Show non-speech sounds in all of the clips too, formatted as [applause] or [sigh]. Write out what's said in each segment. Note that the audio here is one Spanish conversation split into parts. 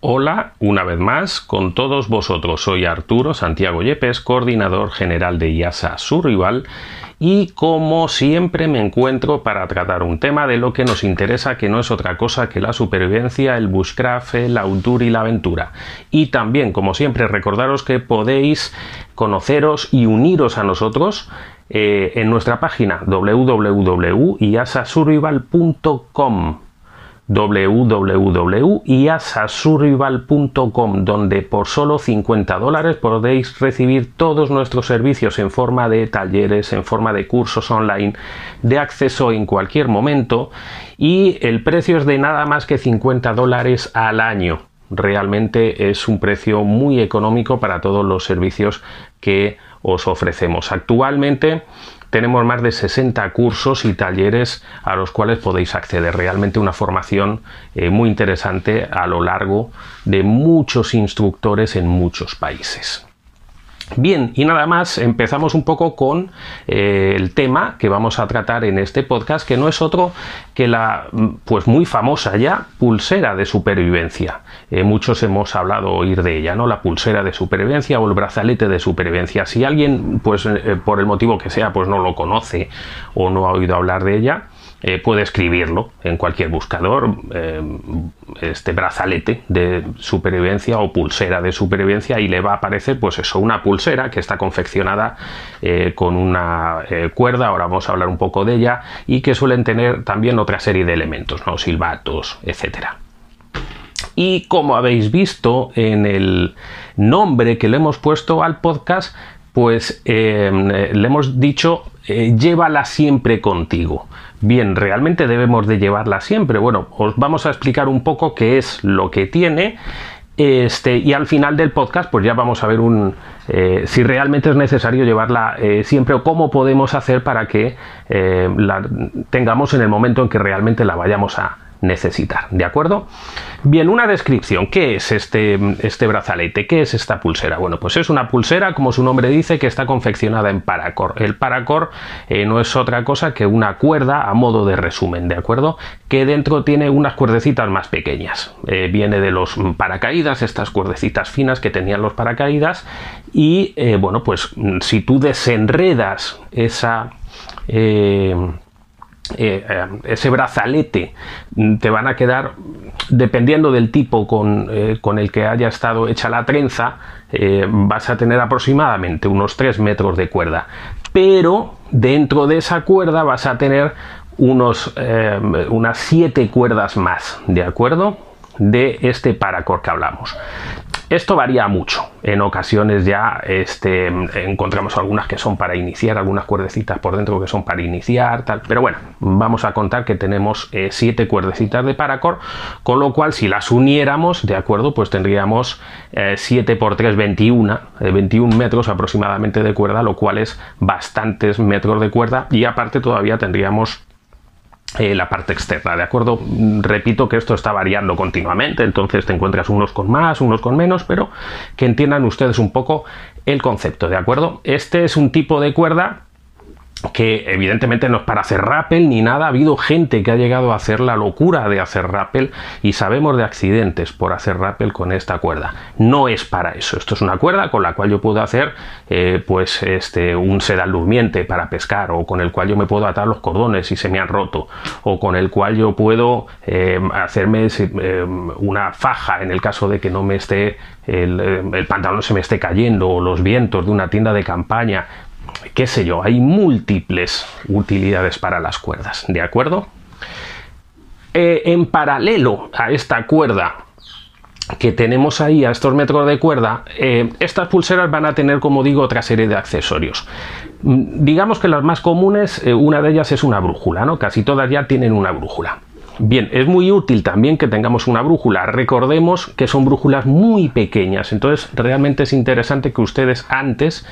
Hola, una vez más, con todos vosotros. Soy Arturo Santiago Yepes, coordinador general de IASA Survival y como siempre me encuentro para tratar un tema de lo que nos interesa, que no es otra cosa que la supervivencia, el bushcraft, el outdoor y la aventura. Y también, como siempre, recordaros que podéis conoceros y uniros a nosotros eh, en nuestra página www.iasasurvival.com www.iasasurvival.com donde por solo 50 dólares podéis recibir todos nuestros servicios en forma de talleres, en forma de cursos online, de acceso en cualquier momento y el precio es de nada más que 50 dólares al año. Realmente es un precio muy económico para todos los servicios que os ofrecemos. Actualmente tenemos más de 60 cursos y talleres a los cuales podéis acceder. Realmente una formación eh, muy interesante a lo largo de muchos instructores en muchos países. Bien, y nada más, empezamos un poco con eh, el tema que vamos a tratar en este podcast, que no es otro que la pues muy famosa ya pulsera de supervivencia. Eh, muchos hemos hablado oír de ella, ¿no? La pulsera de supervivencia o el brazalete de supervivencia. Si alguien, pues eh, por el motivo que sea, pues no lo conoce o no ha oído hablar de ella, eh, puede escribirlo en cualquier buscador, eh, este brazalete de supervivencia o pulsera de supervivencia y le va a aparecer pues eso, una pulsera que está confeccionada eh, con una cuerda, ahora vamos a hablar un poco de ella, y que suelen tener también otra serie de elementos, ¿no? silbatos, etcétera. Y como habéis visto en el nombre que le hemos puesto al podcast, pues le hemos dicho llévala siempre contigo. Bien, realmente debemos de llevarla siempre. Bueno, os vamos a explicar un poco qué es lo que tiene. Este, y al final del podcast, pues ya vamos a ver un, eh, si realmente es necesario llevarla eh, siempre o cómo podemos hacer para que eh, la tengamos en el momento en que realmente la vayamos a, necesitar, ¿de acuerdo? Bien, una descripción. ¿Qué es este, este brazalete? ¿Qué es esta pulsera? Bueno, pues es una pulsera, como su nombre dice, que está confeccionada en paracord. El paracord eh, no es otra cosa que una cuerda a modo de resumen, ¿de acuerdo? Que dentro tiene unas cuerdecitas más pequeñas. Eh, viene de los paracaídas, estas cuerdecitas finas que tenían los paracaídas. Y eh, bueno, pues si tú desenredas esa eh, eh, ese brazalete mm, te van a quedar, dependiendo del tipo con, eh, el que haya estado hecha la trenza, vas a tener aproximadamente unos 3 metros de cuerda. Pero dentro de esa cuerda vas a tener unos, unas 7 cuerdas más, ¿de acuerdo? De este paracord que hablamos. Esto varía mucho. En ocasiones ya este, encontramos algunas que son para iniciar, algunas cuerdecitas por dentro que son para iniciar, tal. Pero bueno, vamos a contar que tenemos eh, siete cuerdecitas de paracord, con lo cual si las uniéramos, de acuerdo, pues tendríamos 7 eh, por 3, 21, 21 metros aproximadamente de cuerda, lo cual es bastantes metros de cuerda y aparte todavía tendríamos eh, la parte externa, ¿de acuerdo? Repito que esto está variando continuamente, entonces te encuentras unos con más, unos con menos, pero que entiendan ustedes un poco el concepto, ¿de acuerdo? Este es un tipo de cuerda que evidentemente no es para hacer rappel ni nada. Ha habido gente que ha llegado a hacer la locura de hacer rappel y sabemos de accidentes por hacer rappel con esta cuerda. No es para eso. Esto es una cuerda con la cual yo puedo hacer eh, pues este, un sedal durmiente para pescar o con el cual yo me puedo atar los cordones si se me han roto o con el cual yo puedo eh, hacerme eh, una faja en el caso de que no me esté el, el pantalón se me esté cayendo o los vientos de una tienda de campaña qué sé yo, hay múltiples utilidades para las cuerdas, ¿de acuerdo? Eh, en paralelo a esta cuerda que tenemos ahí a estos metros de cuerda, eh, estas pulseras van a tener, como digo, otra serie de accesorios. Mm, digamos que las más comunes, eh, una de ellas es una brújula, ¿no? Casi todas ya tienen una brújula. Bien, es muy útil también que tengamos una brújula. Recordemos que son brújulas muy pequeñas, entonces realmente es interesante que ustedes antes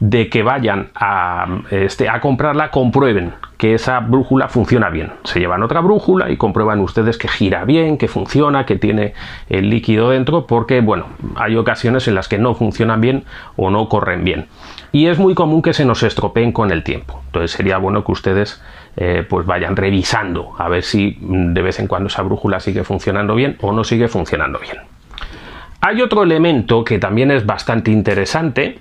de que vayan a, este, a comprarla, comprueben que esa brújula funciona bien. Se llevan otra brújula y comprueban ustedes que gira bien, que funciona, que tiene el líquido dentro, porque bueno, hay ocasiones en las que no funcionan bien o no corren bien. Y es muy común que se nos estropeen con el tiempo. Entonces sería bueno que ustedes eh, pues vayan revisando a ver si de vez en cuando esa brújula sigue funcionando bien o no sigue funcionando bien. Hay otro elemento que también es bastante interesante,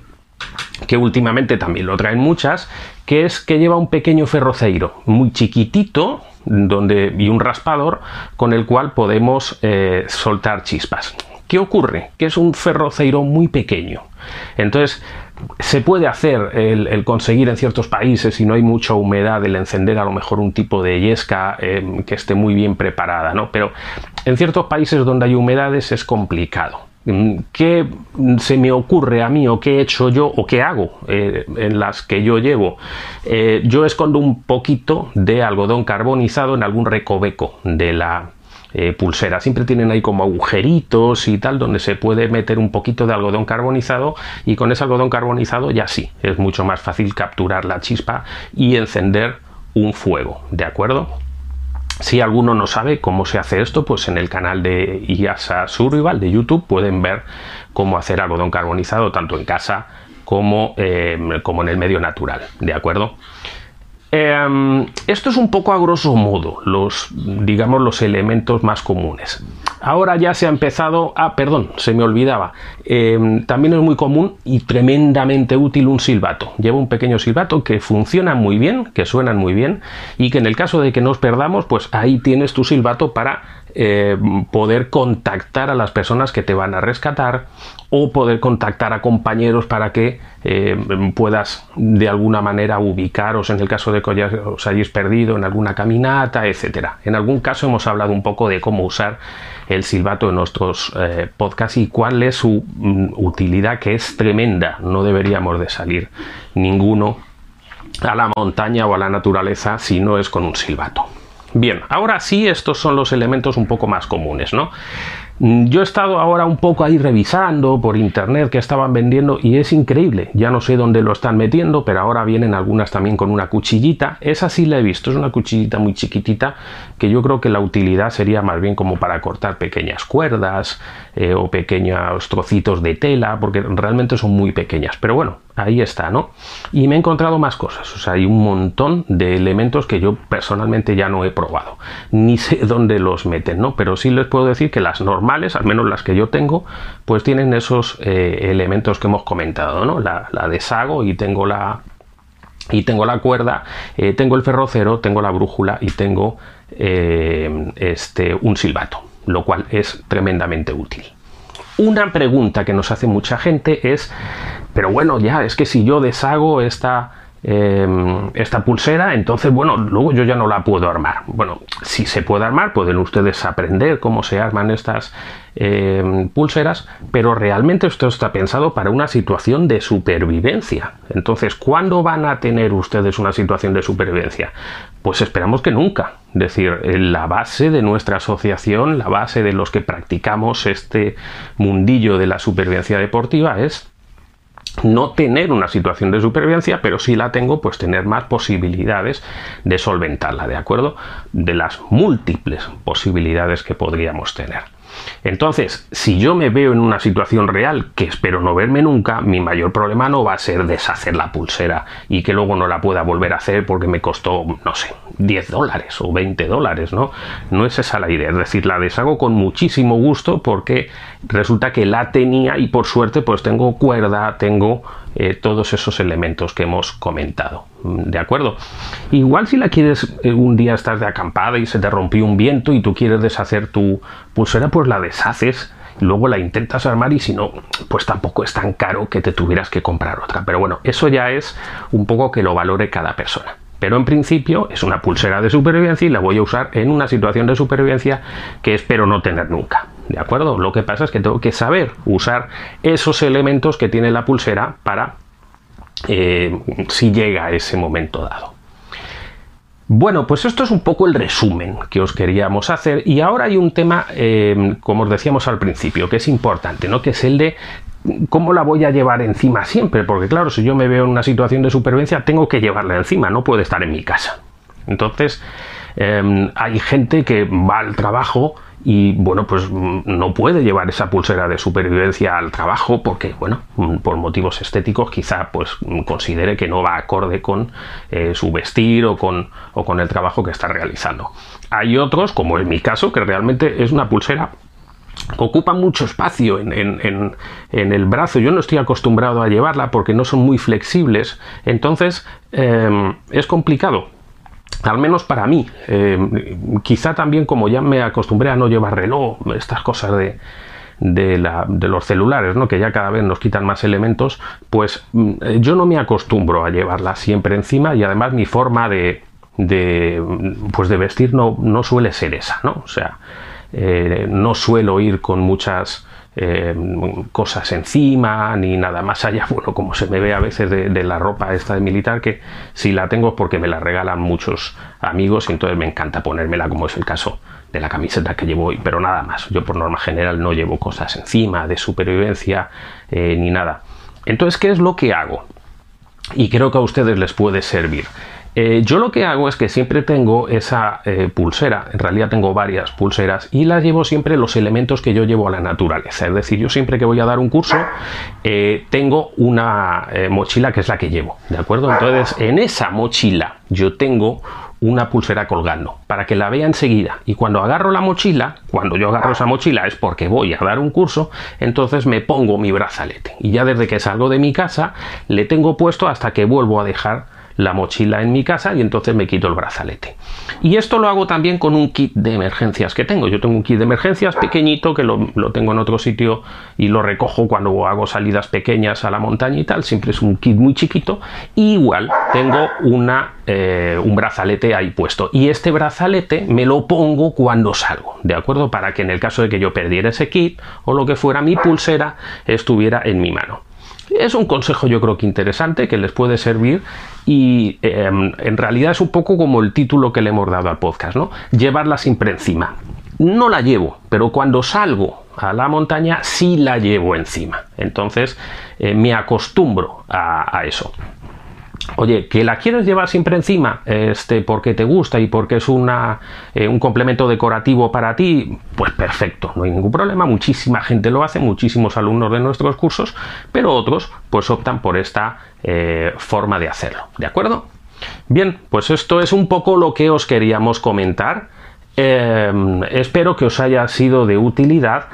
que últimamente también lo traen muchas, que es que lleva un pequeño ferroceiro muy chiquitito donde, y un raspador con el cual podemos eh, soltar chispas. ¿Qué ocurre? Que es un ferroceiro muy pequeño. Entonces, se puede hacer el, conseguir en ciertos países, si no hay mucha humedad, el encender a lo mejor un tipo de yesca em, que esté muy bien preparada, ¿no? Pero en ciertos países donde hay humedades es complicado. Mm, ¿Qué se me ocurre a mí o qué he hecho yo o qué hago eh, en las que yo llevo? Eh, yo escondo un poquito de algodón carbonizado en algún recoveco de la, eh, pulsera. Siempre tienen ahí como agujeritos y tal, donde se puede meter un poquito de algodón carbonizado y con ese algodón carbonizado ya sí, es mucho más fácil capturar la chispa y encender un fuego, ¿de acuerdo? Si alguno no sabe cómo se hace esto, pues en el canal de IASA Survival de YouTube pueden ver cómo hacer algodón carbonizado tanto en casa como, eh, como en el medio natural, ¿de acuerdo? Em, esto es un poco a grosso modo, los, digamos, los elementos más comunes. Ahora ya se ha empezado a, perdón, se me olvidaba, em, también es muy común y tremendamente útil un silbato. Lleva un pequeño silbato que funciona muy bien, que suenan muy bien y que en el caso de que nos perdamos, pues ahí tienes tu silbato para eh, poder contactar a las personas que te van a rescatar o poder contactar a compañeros para que eh, puedas de alguna manera ubicaros en el caso de que os hayáis perdido en alguna caminata, etcétera. En algún caso hemos hablado un poco de cómo usar el silbato en nuestros eh, podcasts y cuál es su mm, utilidad que es tremenda. No deberíamos de salir ninguno a la montaña o a la naturaleza si no es con un silbato. Bien, ahora sí, estos son los elementos un poco más comunes, ¿no? Yo he estado ahora un poco ahí revisando por internet que estaban vendiendo y es increíble. Ya no sé dónde lo están metiendo, pero ahora vienen algunas también con una cuchillita. Esa sí la he visto, es una cuchillita muy chiquitita que yo creo que la utilidad sería más bien como para cortar pequeñas cuerdas eh, o pequeños trocitos de tela, porque realmente son muy pequeñas. Pero bueno, ahí está, ¿no? Y me he encontrado más cosas, o sea, hay un montón de elementos que yo personalmente ya no he probado, ni sé [laughs] dónde los meten, ¿no? Pero sí les puedo decir que las normales, al menos las que yo tengo, pues tienen esos eh, elementos que hemos comentado, ¿no? La, deshago y tengo la y tengo la cuerda, eh, tengo el ferrocero, tengo la brújula y tengo eh, este, un silbato, lo cual es tremendamente útil. Una pregunta que nos hace mucha gente es, pero bueno, ya, es que si yo deshago esta, em, esta pulsera, entonces, bueno, luego yo ya no la puedo armar. Bueno, si se puede armar, pueden ustedes aprender cómo se arman estas em, pulseras, pero realmente esto está pensado para una situación de supervivencia. Entonces, ¿cuándo van a tener ustedes una situación de supervivencia? Pues esperamos que nunca. Es decir, la base de nuestra asociación, la base de los que practicamos este mundillo de la supervivencia deportiva es no tener una situación de supervivencia, pero si la tengo, pues tener más posibilidades de solventarla, ¿de acuerdo? De las múltiples posibilidades que podríamos tener. Entonces, si yo me veo en una situación real, que espero no verme nunca, mi mayor problema no va a ser deshacer la pulsera y que luego no la pueda volver a hacer porque me costó, no sé, 10 dólares o 20 dólares, ¿no? No es esa la idea, es decir, la deshago con muchísimo gusto porque resulta que la tenía y por suerte pues tengo cuerda, tengo eh, todos esos elementos que hemos comentado. ¿De acuerdo? Igual si la quieres, eh, un día estás de acampada y se te rompió un viento y tú quieres deshacer tu pulsera, pues la deshaces, luego la intentas armar y si no, pues tampoco es tan caro que te tuvieras que comprar otra. Pero bueno, eso ya es un poco que lo valore cada persona. Pero en principio es una pulsera de supervivencia y la voy a usar en una situación de supervivencia que espero no tener nunca. ¿De acuerdo? Lo que pasa es que tengo que saber usar esos elementos que tiene la pulsera para eh, si llega a ese momento dado. Bueno, pues esto es un poco el resumen que os queríamos hacer y ahora hay un tema, eh, como os decíamos al principio, que es importante, ¿no? Que es el de ¿cómo la voy a llevar encima siempre? Porque claro, si yo me veo en una situación de supervivencia, tengo que llevarla encima, no puede estar en mi casa. Entonces, em, hay gente que va al trabajo y bueno, pues mm, no puede llevar esa pulsera de supervivencia al trabajo porque, bueno, mm, por motivos estéticos quizá pues mm, considere que no va acorde con eh, su vestir o con, o con el trabajo que está realizando. Hay otros, como en mi caso, que realmente es una pulsera ocupa mucho espacio en, el brazo. Yo no estoy acostumbrado a llevarla porque no son muy flexibles. Entonces em, es complicado. Al menos para mí. Em, quizá también como ya me acostumbré a no llevar reloj, estas cosas de, de, los celulares, ¿no? que ya cada vez nos quitan más elementos, pues mm, yo no me acostumbro a llevarla siempre encima y además mi forma de, de, pues de vestir no, no suele ser esa, ¿no? O sea, eh, no suelo ir con muchas eh, cosas encima ni nada más allá, [laughs] bueno, como se me ve a veces de, la ropa esta de militar, que si la tengo es porque me la regalan muchos amigos y entonces me encanta ponérmela, como es el caso de la camiseta que llevo hoy, pero nada más. Yo por norma general no llevo cosas encima de supervivencia eh, ni nada. Entonces, ¿qué es lo que hago? Y creo que a ustedes les puede servir. Eh, yo lo que hago es que siempre tengo esa eh, pulsera, en realidad tengo varias pulseras y las llevo siempre los elementos que yo llevo a la naturaleza. Es decir, yo siempre que voy a dar un curso eh, tengo una mochila que es la que llevo, ¿de acuerdo? Entonces, en esa mochila yo tengo una pulsera colgando para que la vea enseguida y cuando agarro la mochila, cuando yo agarro esa mochila es porque voy a dar un curso, entonces me pongo mi brazalete y ya desde que salgo de mi casa le tengo puesto hasta que vuelvo a dejar la mochila en mi casa y entonces me quito el brazalete. Y esto lo hago también con un kit de emergencias que tengo. Yo tengo un kit de emergencias pequeñito que lo, tengo en otro sitio y lo recojo cuando hago salidas pequeñas a la montaña y tal. Siempre es un kit muy chiquito. igual tengo una, eh, un brazalete ahí puesto. Y este brazalete me lo pongo cuando salgo, ¿de acuerdo? Para que en el caso de que yo perdiera ese kit o lo que fuera mi pulsera estuviera en mi mano. Es un consejo yo creo que interesante, que les puede servir y em, en realidad es un poco como el título que le hemos dado al podcast, ¿no? Llevarla siempre encima. No la llevo, pero cuando salgo a la montaña sí la llevo encima. Entonces eh, me acostumbro a eso. Oye, que la quieres llevar siempre encima, este, porque te gusta y porque es una, eh, un complemento decorativo para ti, pues perfecto, no hay ningún problema. Muchísima gente lo hace, muchísimos alumnos de nuestros cursos, pero otros pues optan por esta eh, forma de hacerlo, ¿de acuerdo? Bien, pues esto es un poco lo que os queríamos comentar. Em, espero que os haya sido de utilidad.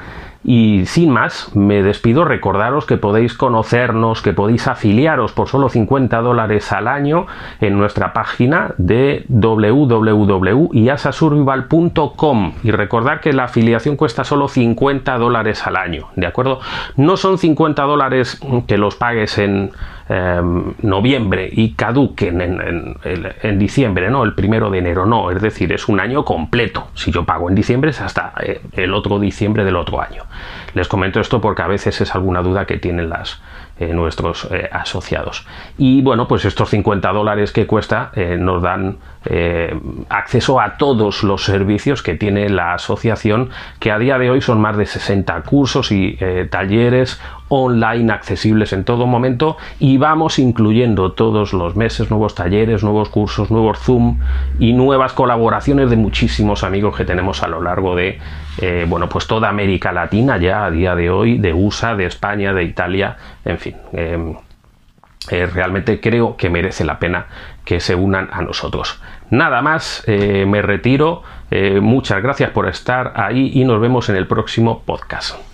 Y sin más, me despido. Recordaros que podéis conocernos, que podéis afiliaros por solo 50 dólares al año en nuestra página de www.iasasurvival.com. Y recordar que la afiliación cuesta solo 50 dólares al año, ¿de acuerdo? No son 50 dólares que los pagues en Em, noviembre y caduquen en, diciembre, ¿no? El primero de enero, no, es decir, es un año completo. Si yo pago en diciembre es hasta eh, el otro diciembre del otro año. Les comento esto porque a veces es alguna duda que tienen las, eh, nuestros eh, asociados. Y bueno, pues estos 50 dólares que cuesta nos dan acceso a todos los servicios que tiene la asociación, que a día de hoy son más de 60 cursos y talleres online accesibles en todo momento y vamos incluyendo todos los meses nuevos talleres, nuevos cursos, nuevos Zoom y nuevas colaboraciones de muchísimos amigos que tenemos a lo largo de eh, bueno pues toda América Latina ya a día de hoy, de USA, de España, de Italia, en fin. Em, eh, realmente creo que merece la pena que se unan a nosotros. Nada más, eh, me retiro. muchas gracias por estar ahí y nos vemos en el próximo podcast.